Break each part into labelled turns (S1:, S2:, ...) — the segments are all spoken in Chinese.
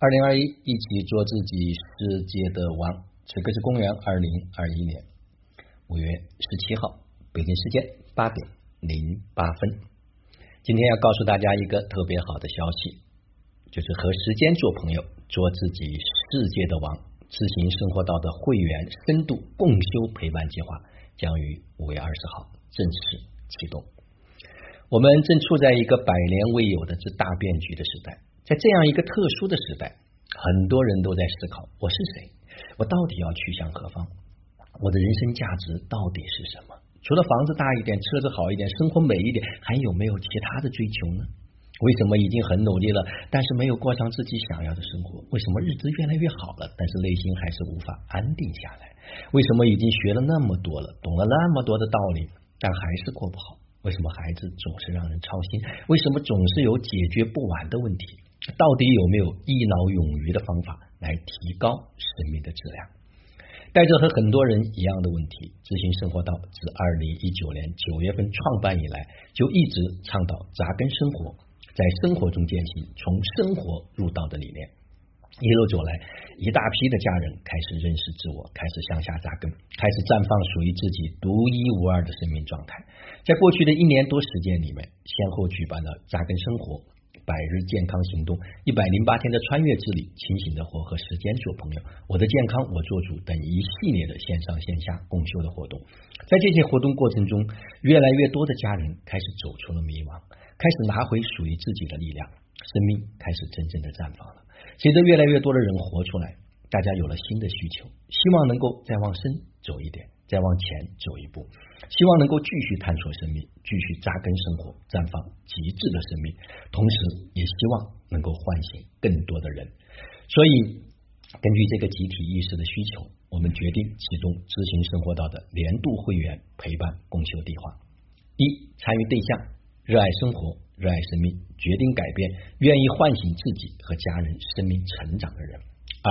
S1: 二零二一，一起做自己世界的王。此刻是公元二零二一年五月十七号，北京时间八点零八分。今天要告诉大家一个特别好的消息，就是和时间做朋友，做自己世界的王，自行生活道的会员深度共修陪伴计划将于五月二十号正式启动。我们正处在一个百年未有的这大变局的时代。在这样一个特殊的时代，很多人都在思考：我是谁？我到底要去向何方？我的人生价值到底是什么？除了房子大一点、车子好一点、生活美一点，还有没有其他的追求呢？为什么已经很努力了，但是没有过上自己想要的生活？为什么日子越来越好了，但是内心还是无法安定下来？为什么已经学了那么多了，懂了那么多的道理，但还是过不好？为什么孩子总是让人操心？为什么总是有解决不完的问题？到底有没有一劳永逸的方法来提高生命的质量？带着和很多人一样的问题，知行生活道自二零一九年九月份创办以来，就一直倡导扎根生活，在生活中践行从生活入道的理念。一路走来，一大批的家人开始认识自我，开始向下扎根，开始绽放属于自己独一无二的生命状态。在过去的一年多时间里面，先后举办了扎根生活。百日健康行动，一百零八天的穿越之旅，清醒的活和时间做朋友，我的健康我做主等一系列的线上线下共修的活动，在这些活动过程中，越来越多的家人开始走出了迷茫，开始拿回属于自己的力量，生命开始真正的绽放了。随着越来越多的人活出来，大家有了新的需求，希望能够再往深走一点。再往前走一步，希望能够继续探索生命，继续扎根生活，绽放极致的生命。同时，也希望能够唤醒更多的人。所以，根据这个集体意识的需求，我们决定启动知行生活道的年度会员陪伴共修计划。一、参与对象：热爱生活，热爱生命，决定改变，愿意唤醒自己和家人生命成长的人。二。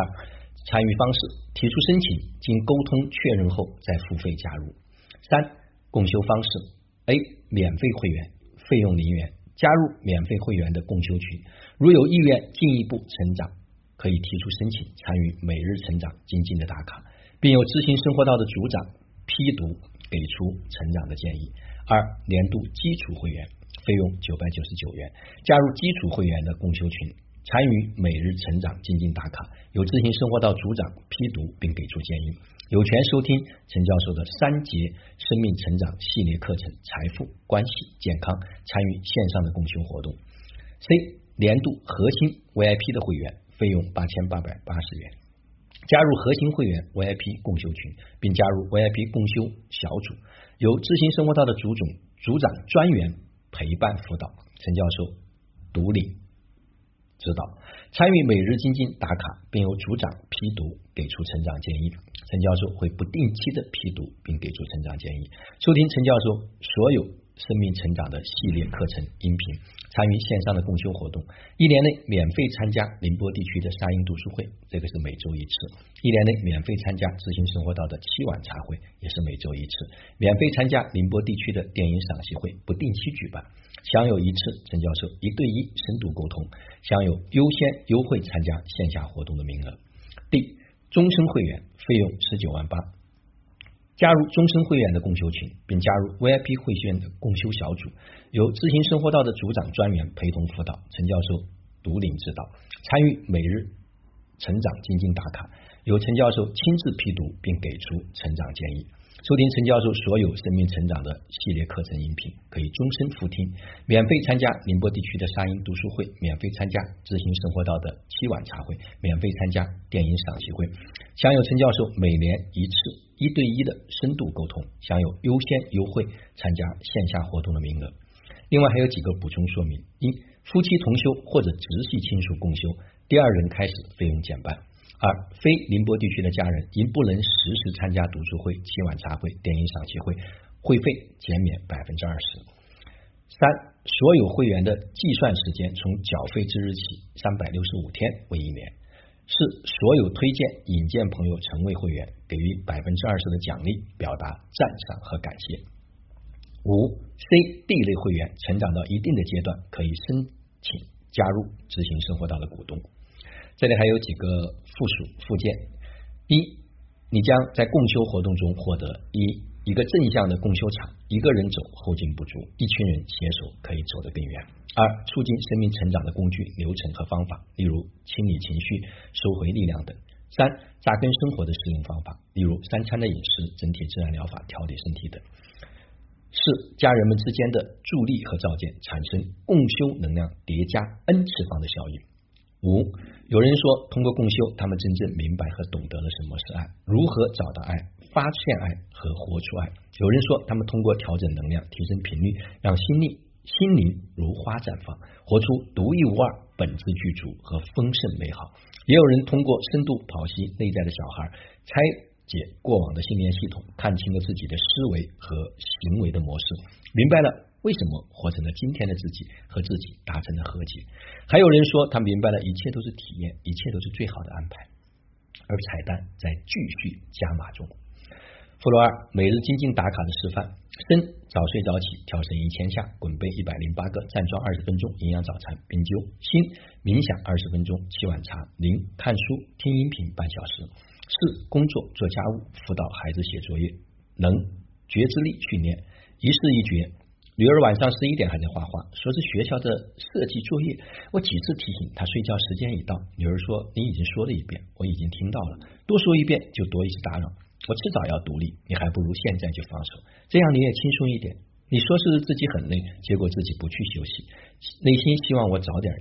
S1: 参与方式：提出申请，经沟通确认后再付费加入。三、共修方式：A. 免费会员，费用零元，加入免费会员的共修群。如有意愿进一步成长，可以提出申请参与每日成长精进的打卡，并由知行生活道的组长批读，给出成长的建议。二、年度基础会员，费用九百九十九元，加入基础会员的共修群。参与每日成长精进打卡，有自行生活道组长批读并给出建议，有权收听陈教授的三节生命成长系列课程，财富、关系、健康，参与线上的共修活动。C 年度核心 VIP 的会员，费用八千八百八十元，加入核心会员 VIP 共修群，并加入 VIP 共修小组，由自行生活道的组总组长专员陪伴辅导，陈教授独领。指导参与每日精进打卡，并由组长批读给出成长建议。陈教授会不定期的批读并给出成长建议。收听陈教授所有生命成长的系列课程音频，参与线上的共修活动。一年内免费参加宁波地区的沙鹰读书会，这个是每周一次。一年内免费参加知行生活道的七晚茶会，也是每周一次。免费参加宁波地区的电影赏析会，不定期举办。享有一次陈教授一对一深度沟通，享有优先优惠参加线下活动的名额。第终身会员费用十九万八，加入终身会员的共修群，并加入 VIP 会员的共修小组，由知行生活道的组长专员陪同辅导，陈教授独领指导，参与每日成长精进打卡，由陈教授亲自批读并给出成长建议。收听陈教授所有生命成长的系列课程音频，可以终身复听；免费参加宁波地区的沙音读书会，免费参加知行生活道的七晚茶会，免费参加电影赏析会，享有陈教授每年一次一对一的深度沟通，享有优先优惠参加线下活动的名额。另外还有几个补充说明：一、夫妻同修或者直系亲属共修，第二人开始费用减半。二、非宁波地区的家人因不能实时参加读书会、七晚茶会、电影赏析会，会费减免百分之二十。三、所有会员的计算时间从缴费之日起三百六十五天为一年。四、所有推荐引荐朋友成为会员，给予百分之二十的奖励，表达赞赏和感谢。五、C、D 类会员成长到一定的阶段，可以申请加入执行生活道的股东。这里还有几个附属附件：一，你将在共修活动中获得一一个正向的共修场，一个人走后劲不足，一群人携手可以走得更远；二，促进生命成长的工具、流程和方法，例如清理情绪、收回力量等；三，扎根生活的适应方法，例如三餐的饮食、整体自然疗法、调理身体等。四家人们之间的助力和照见，产生共修能量叠加 n 次方的效应。五有人说，通过共修，他们真正明白和懂得了什么是爱，如何找到爱，发现爱和活出爱。有人说，他们通过调整能量，提升频率，让心力心灵如花绽放，活出独一无二、本质具足和丰盛美好。也有人通过深度剖析内在的小孩，拆。解过往的信念系统，看清了自己的思维和行为的模式，明白了为什么活成了今天的自己，和自己达成了和解。还有人说，他明白了一切都是体验，一切都是最好的安排。而彩蛋在继续加码中。附录二：每日精进打卡的示范：身早睡早起，跳绳一千下，滚背一百零八个，站桩二十分钟，营养早餐冰灸；心冥想二十分钟，沏碗茶；零看书听音频半小时。四工作做家务辅导孩子写作业能觉知力训练一事一觉女儿晚上十一点还在画画说是学校的设计作业。我几次提醒她睡觉时间已到。女儿说你已经说了一遍我已经听到了。多说一遍就多一次打扰。我迟早要独立你还不如现在就放手。这样你也轻松一点。你说是自己很累结果自己不去休息。内心希望我早点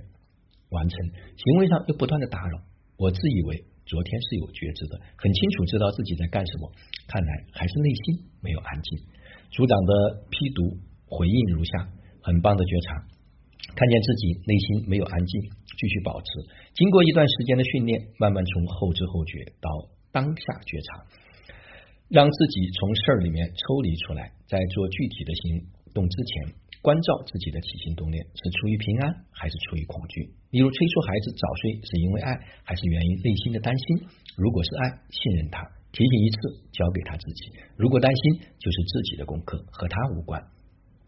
S1: 完成。行为上又不断的打扰。我自以为。昨天是有觉知的，很清楚知道自己在干什么，看来还是内心没有安静。组长的批读回应如下：很棒的觉察，看见自己内心没有安静，继续保持。经过一段时间的训练，慢慢从后知后觉到当下觉察，让自己从事儿里面抽离出来，在做具体的行动之前。关照自己的起心动念是出于平安还是出于恐惧？例如催促孩子早睡是因为爱，还是源于内心的担心？如果是爱，信任他，提醒一次交给他自己；如果担心，就是自己的功课，和他无关。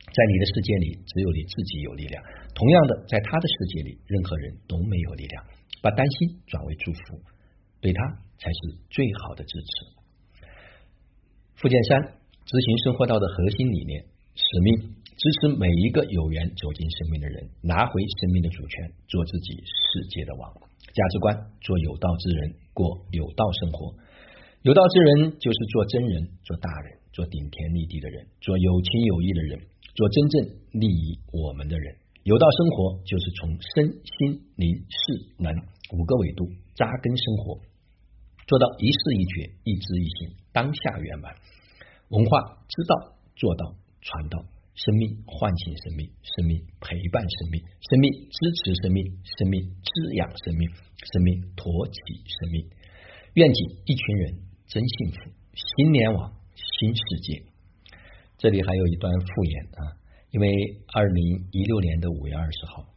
S1: 在你的世界里，只有你自己有力量。同样的，在他的世界里，任何人都没有力量。把担心转为祝福，对他才是最好的支持。附件三：执行生活道的核心理念使命。支持每一个有缘走进生命的人，拿回生命的主权，做自己世界的王。价值观：做有道之人，过有道生活。有道之人就是做真人，做大人，做顶天立地的人，做有情有义的人，做真正利益我们的人。有道生活就是从身心灵事能五个维度扎根生活，做到一事一决，一知一行，当下圆满。文化知道，做到，传道。生命唤醒生命，生命陪伴生命，生命支持生命，生命滋养生命，生命托起生命。愿景一群人真幸福，新联网新世界。这里还有一段复言啊，因为二零一六年的五月二十号，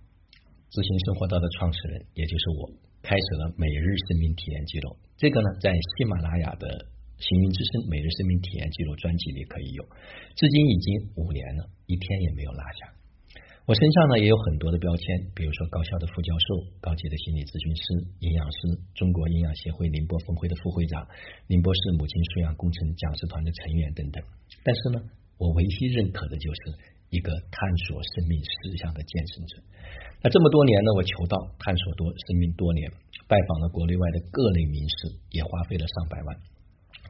S1: 知行生活道的创始人，也就是我，开始了每日生命体验记录。这个呢，在喜马拉雅的。行云之声每日生命体验记录专辑里可以有，至今已经五年了，一天也没有落下。我身上呢也有很多的标签，比如说高校的副教授、高级的心理咨询师、营养师、中国营养协会宁波分会的副会长、宁波市母亲素养工程讲师团的成员等等。但是呢，我唯一认可的就是一个探索生命实相的见证者。那这么多年呢，我求道探索多生命多年，拜访了国内外的各类名师，也花费了上百万。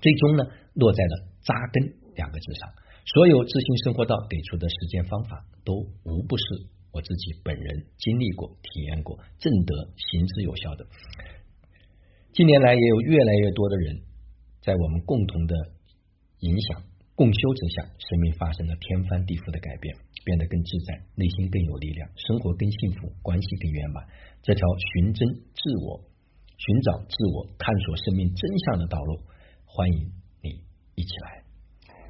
S1: 最终呢，落在了扎根两个字上。所有自信生活道给出的实践方法，都无不是我自己本人经历过、体验过、正得行之有效的。近年来，也有越来越多的人在我们共同的影响、共修之下，生命发生了天翻地覆的改变，变得更自在，内心更有力量，生活更幸福，关系更圆满。这条寻真自我、寻找自我、探索生命真相的道路。欢迎你一起来。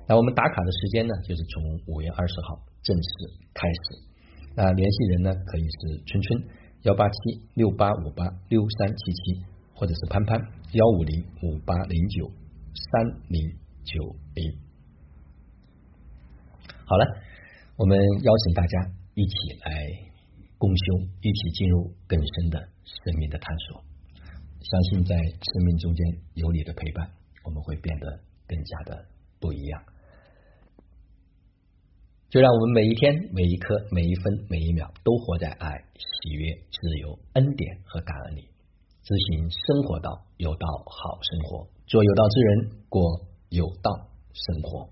S1: 那我们打卡的时间呢，就是从五月二十号正式开始。那联系人呢，可以是春春幺八七六八五八六三七七，或者是潘潘幺五零五八零九三零九零。好了，我们邀请大家一起来共修，一起进入更深的生命的探索。相信在生命中间有你的陪伴，我们会变得更加的不一样。就让我们每一天、每一刻、每一分、每一秒都活在爱、喜悦、自由、恩典和感恩里，执行生活道有道好生活，做有道之人，过有道生活。